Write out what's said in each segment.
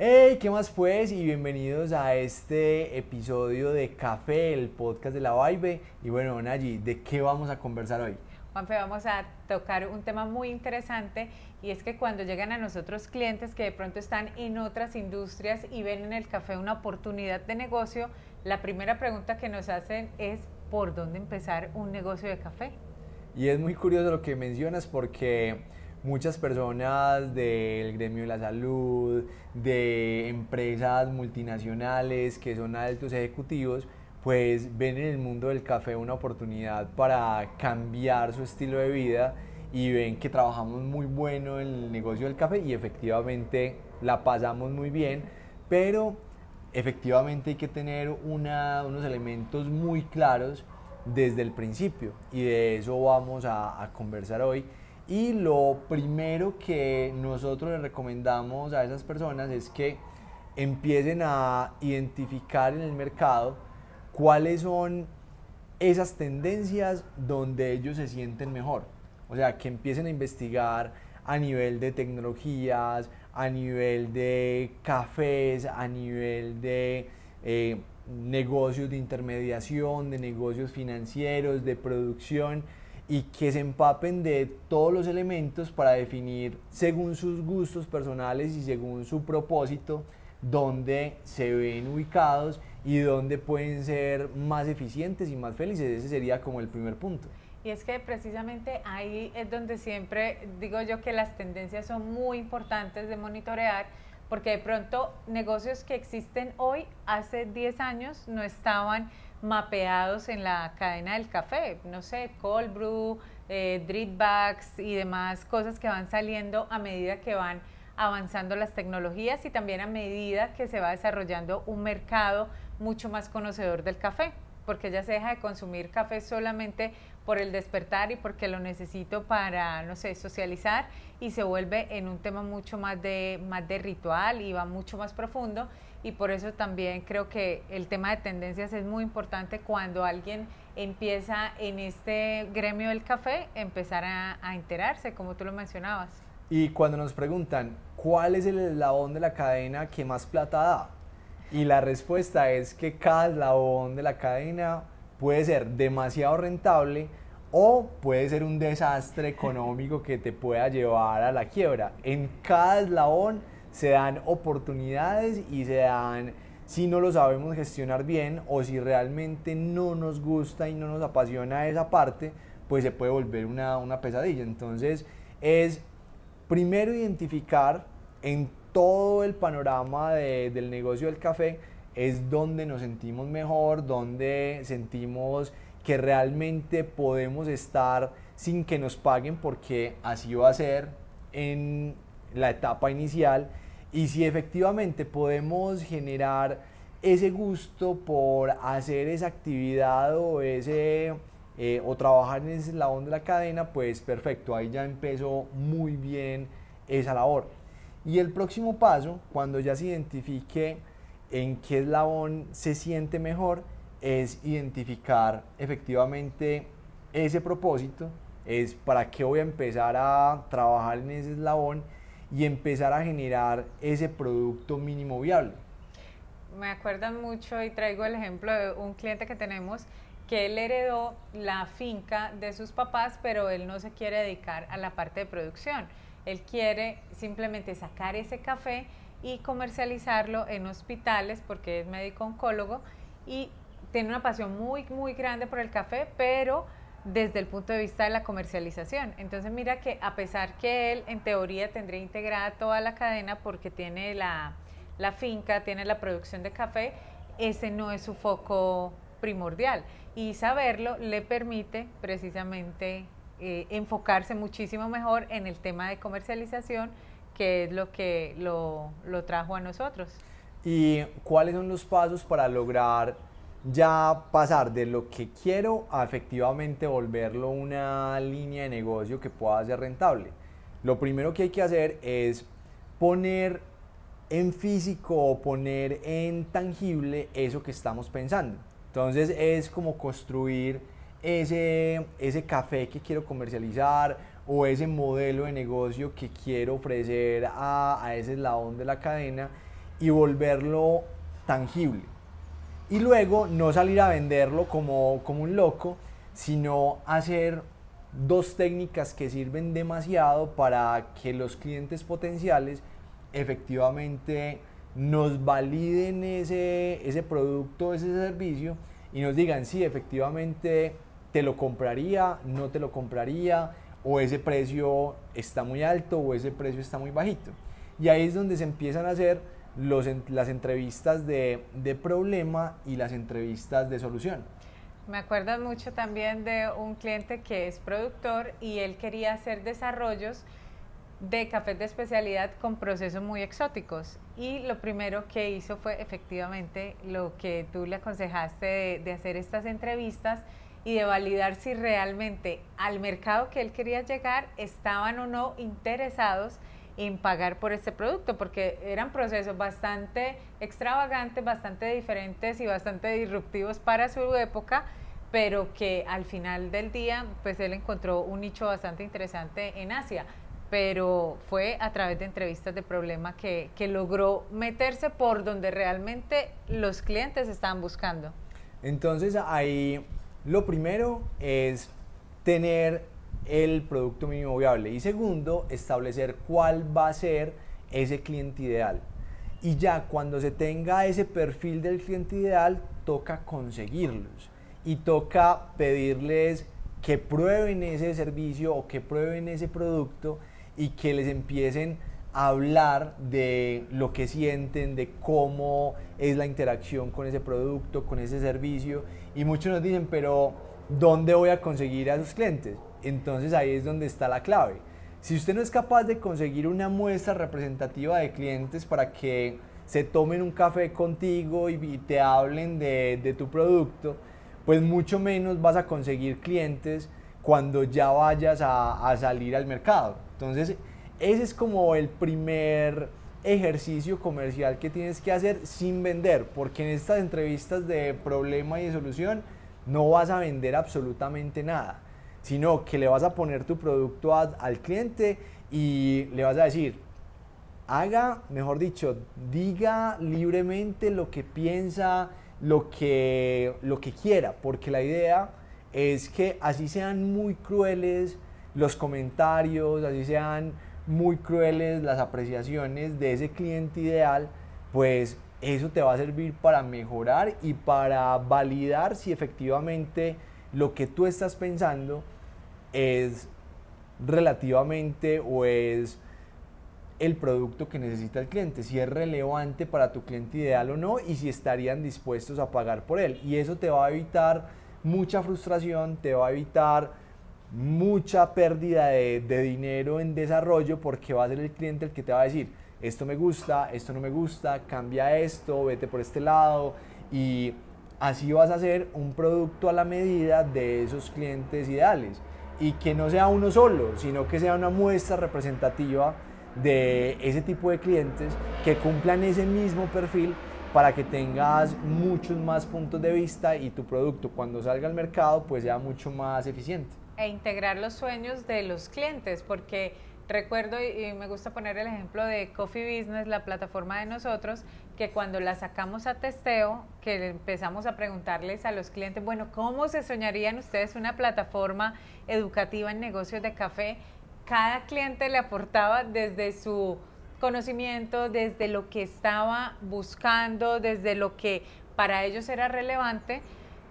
Hey, ¿qué más pues? Y bienvenidos a este episodio de Café, el podcast de la Vibe. Y bueno, Nayi, ¿de qué vamos a conversar hoy? Juanfe, vamos a tocar un tema muy interesante y es que cuando llegan a nosotros clientes que de pronto están en otras industrias y ven en el café una oportunidad de negocio, la primera pregunta que nos hacen es ¿por dónde empezar un negocio de café? Y es muy curioso lo que mencionas porque muchas personas del gremio de la salud, de empresas multinacionales que son altos ejecutivos, pues ven en el mundo del café una oportunidad para cambiar su estilo de vida y ven que trabajamos muy bueno en el negocio del café y efectivamente la pasamos muy bien, pero efectivamente hay que tener unos elementos muy claros desde el principio y de eso vamos a conversar hoy y lo primero que nosotros le recomendamos a esas personas es que empiecen a identificar en el mercado cuáles son esas tendencias donde ellos se sienten mejor. O sea, que empiecen a investigar a nivel de tecnologías, a nivel de cafés, a nivel de eh, negocios de intermediación, de negocios financieros, de producción y que se empapen de todos los elementos para definir según sus gustos personales y según su propósito dónde se ven ubicados y dónde pueden ser más eficientes y más felices. Ese sería como el primer punto. Y es que precisamente ahí es donde siempre digo yo que las tendencias son muy importantes de monitorear, porque de pronto negocios que existen hoy, hace 10 años, no estaban mapeados en la cadena del café, no sé, cold brew, eh, drip bags y demás cosas que van saliendo a medida que van avanzando las tecnologías y también a medida que se va desarrollando un mercado mucho más conocedor del café, porque ya se deja de consumir café solamente por el despertar y porque lo necesito para, no sé, socializar y se vuelve en un tema mucho más de, más de ritual y va mucho más profundo y por eso también creo que el tema de tendencias es muy importante cuando alguien empieza en este gremio del café, empezar a, enterarse, como tú lo mencionabas. Y cuando nos preguntan, ¿cuál es el eslabón de la cadena que más plata da? Y la respuesta es que cada eslabón de la cadena puede ser demasiado rentable o puede ser un desastre económico que te pueda llevar a la quiebra. En cada eslabón se dan oportunidades y se dan, si no lo sabemos gestionar bien o si realmente no nos gusta y no nos apasiona esa parte, pues se puede volver una, una pesadilla. Entonces es primero identificar en todo el panorama del negocio del café, es donde nos sentimos mejor, donde sentimos que realmente podemos estar sin que nos paguen porque así va a ser en la etapa inicial y si efectivamente podemos generar ese gusto por hacer esa actividad o, ese, eh, o trabajar en ese eslabón de la cadena, pues perfecto, ahí ya empezó muy bien esa labor. Y el próximo paso, cuando ya se identifique en qué eslabón se siente mejor, es identificar efectivamente ese propósito, es para qué voy a empezar a trabajar en ese eslabón y empezar a generar ese producto mínimo viable. Me acuerdan mucho y traigo el ejemplo de un cliente que tenemos que él heredó la finca de sus papás, pero él no se quiere dedicar a la parte de producción. Él quiere simplemente sacar ese café y comercializarlo en hospitales porque es médico oncólogo y tiene una pasión muy, muy grande por el café, pero desde el punto de vista de la comercialización. Entonces mira que a pesar que él en teoría tendría integrada toda la cadena porque tiene la, finca, tiene la producción de café, ese no es su foco primordial. Y saberlo le permite precisamente eh, enfocarse muchísimo mejor en el tema de comercialización, que es lo que lo, lo trajo a nosotros. ¿Y cuáles son los pasos para lograr ya pasar de lo que quiero a efectivamente volverlo una línea de negocio que pueda ser rentable. Lo primero que hay que hacer es poner en físico o poner en tangible eso que estamos pensando. Entonces es como construir ese, ese café que quiero comercializar o ese modelo de negocio que quiero ofrecer a, a ese eslabón de la cadena y volverlo tangible. Y luego no salir a venderlo como, como un loco, sino hacer dos técnicas que sirven demasiado para que los clientes potenciales efectivamente nos validen ese, ese producto, ese servicio y nos digan si efectivamente te lo compraría, no te lo compraría, o ese precio está muy alto o ese precio está muy bajito. Y ahí es donde se empiezan a hacer los, las entrevistas de, de problema y las entrevistas de solución. Me acuerdo mucho también de un cliente que es productor y él quería hacer desarrollos de cafés de especialidad con procesos muy exóticos. Y lo primero que hizo fue efectivamente lo que tú le aconsejaste de, de hacer estas entrevistas y de validar si realmente al mercado que él quería llegar estaban o no interesados en pagar por este producto, porque eran procesos bastante extravagantes, bastante diferentes y bastante disruptivos para su época, pero que al final del día, pues él encontró un nicho bastante interesante en Asia, pero fue a través de entrevistas de problema que, que logró meterse por donde realmente los clientes estaban buscando. Entonces ahí lo primero es tener el producto mínimo viable y segundo, establecer cuál va a ser ese cliente ideal. Y ya cuando se tenga ese perfil del cliente ideal, toca conseguirlos y toca pedirles que prueben ese servicio o que prueben ese producto y que les empiecen a hablar de lo que sienten, de cómo es la interacción con ese producto, con ese servicio y muchos nos dicen, pero ¿dónde voy a conseguir a sus clientes? Entonces ahí es donde está la clave. Si usted no es capaz de conseguir una muestra representativa de clientes para que se tomen un café contigo y, te hablen de, tu producto, pues mucho menos vas a conseguir clientes cuando ya vayas a, a salir al mercado. Entonces, ese es como el primer ejercicio comercial que tienes que hacer sin vender, porque en estas entrevistas de problema y de solución no vas a vender absolutamente nada, sino que le vas a poner tu producto al cliente y le vas a decir, haga, mejor dicho, diga libremente lo que piensa, lo que, lo que quiera, porque la idea es que así sean muy crueles los comentarios, así sean muy crueles las apreciaciones de ese cliente ideal, pues eso te va a servir para mejorar y para validar si efectivamente lo que tú estás pensando es relativamente o es el producto que necesita el cliente, si es relevante para tu cliente ideal o no y si estarían dispuestos a pagar por él. Y eso te va a evitar mucha frustración, te va a evitar mucha pérdida de, dinero en desarrollo porque va a ser el cliente el que te va a decir, esto me gusta, esto no me gusta, cambia esto, vete por este lado y así vas a hacer un producto a la medida de esos clientes ideales. Y que no sea uno solo, sino que sea una muestra representativa de ese tipo de clientes que cumplan ese mismo perfil para que tengas muchos más puntos de vista y tu producto cuando salga al mercado pues sea mucho más eficiente. E integrar los sueños de los clientes, porque recuerdo y me gusta poner el ejemplo de Coffee Business, la plataforma de nosotros, que cuando la sacamos a testeo, que empezamos a preguntarles a los clientes, bueno, ¿cómo se soñarían ustedes una plataforma educativa en negocios de café? Cada cliente le aportaba desde su conocimiento, desde lo que estaba buscando, desde lo que para ellos era relevante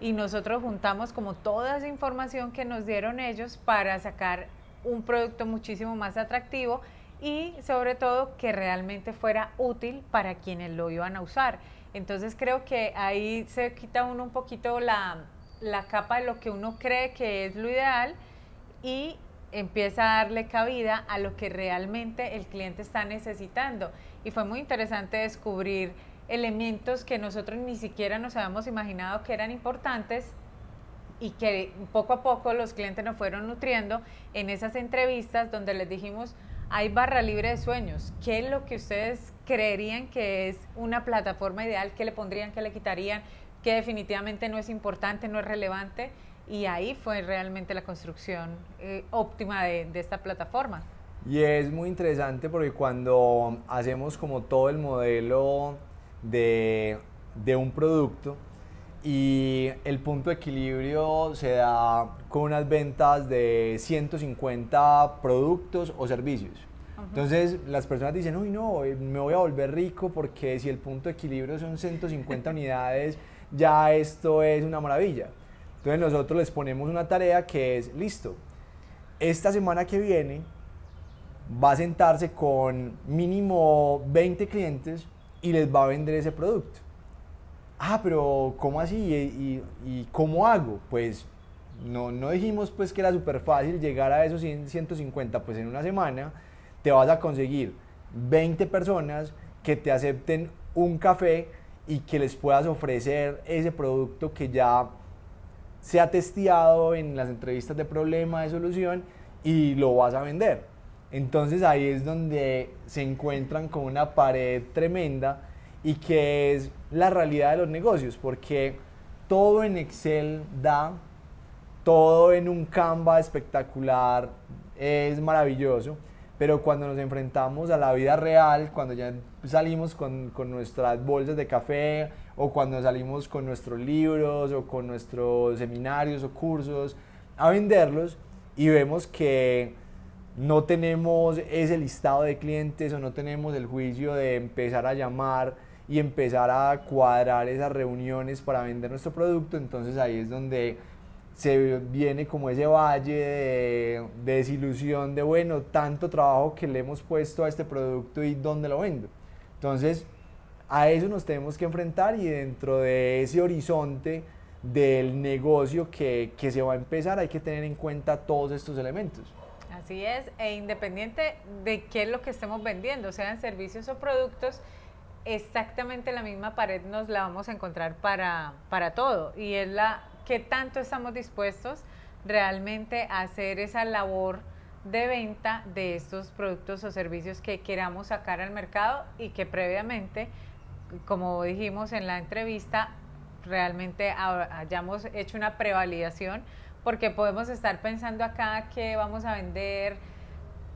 y nosotros juntamos como toda esa información que nos dieron ellos para sacar un producto muchísimo más atractivo y sobre todo que realmente fuera útil para quienes lo iban a usar. Entonces creo que ahí se quita uno un poquito la, la capa de lo que uno cree que es lo ideal y empieza a darle cabida a lo que realmente el cliente está necesitando. Y fue muy interesante descubrir elementos que nosotros ni siquiera nos habíamos imaginado que eran importantes y que poco a poco los clientes nos fueron nutriendo en esas entrevistas donde les dijimos, hay barra libre de sueños, ¿qué es lo que ustedes creerían que es una plataforma ideal? ¿Qué le pondrían, qué le quitarían? ¿Qué definitivamente no es importante, no es relevante? Y ahí fue realmente la construcción eh, óptima de, de esta plataforma. Y es muy interesante porque cuando hacemos como todo el modelo de, de un producto y el punto de equilibrio se da con unas ventas de 150 productos o servicios. Entonces las personas dicen, uy no, eh, me voy a volver rico porque si el punto de equilibrio son 150 unidades, ya esto es una maravilla. Entonces nosotros les ponemos una tarea que es, listo, esta semana que viene va a sentarse con mínimo 20 clientes y les va a vender ese producto. Ah, pero ¿cómo así? ¿Y, y, cómo hago? Pues no, no dijimos pues que era súper fácil llegar a esos 150 pues en una semana te vas a conseguir 20 personas que te acepten un café y que les puedas ofrecer ese producto que ya se ha testeado en las entrevistas de problema, de solución y lo vas a vender. Entonces ahí es donde se encuentran con una pared tremenda y que es la realidad de los negocios, porque todo en Excel da, todo en un Canva espectacular es maravilloso, pero cuando nos enfrentamos a la vida real, cuando ya salimos con, con, nuestras bolsas de café o cuando salimos con nuestros libros o con nuestros seminarios o cursos a venderlos y vemos que no tenemos ese listado de clientes o no tenemos el juicio de empezar a llamar y empezar a cuadrar esas reuniones para vender nuestro producto, entonces ahí es donde se viene como ese valle de, desilusión de, bueno, tanto trabajo que le hemos puesto a este producto y dónde lo vendo. Entonces, a eso nos tenemos que enfrentar y dentro de ese horizonte del negocio que, que se va a empezar hay que tener en cuenta todos estos elementos. Así es, e independiente de qué es lo que estemos vendiendo, sean servicios o productos, exactamente la misma pared nos la vamos a encontrar para, para todo y es la qué tanto estamos dispuestos realmente a hacer esa labor de venta de estos productos o servicios que queramos sacar al mercado y que previamente, como dijimos en la entrevista, realmente hayamos hecho una prevalidación, porque podemos estar pensando acá que vamos a vender,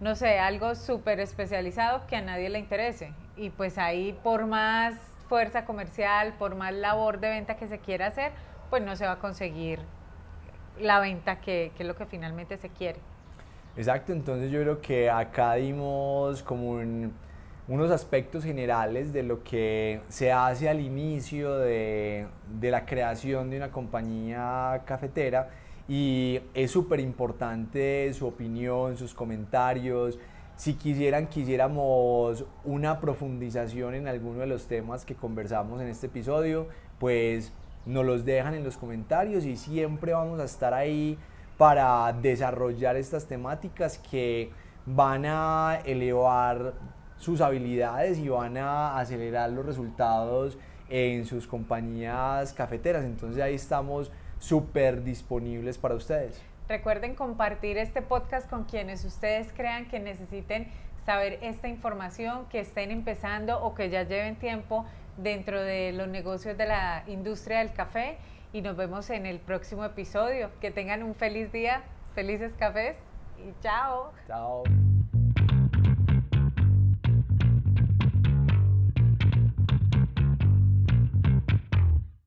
no sé, algo súper especializado que a nadie le interese. Y pues ahí por más fuerza comercial, por más labor de venta que se quiera hacer, pues no se va a conseguir la venta que, es lo que finalmente se quiere. Exacto, entonces yo creo que acá dimos como unos aspectos generales de lo que se hace al inicio de, de la creación de una compañía cafetera y es súper importante su opinión, sus comentarios. Si quisieran, quisiéramos una profundización en alguno de los temas que conversamos en este episodio, pues nos los dejan en los comentarios y siempre vamos a estar ahí para desarrollar estas temáticas que van a elevar sus habilidades y van a acelerar los resultados en sus compañías cafeteras. Entonces ahí estamos súper disponibles para ustedes. Recuerden compartir este podcast con quienes ustedes crean que necesiten saber esta información, que estén empezando o que ya lleven tiempo dentro de los negocios de la industria del café y nos vemos en el próximo episodio. Que tengan un feliz día, felices cafés y chao. Chao.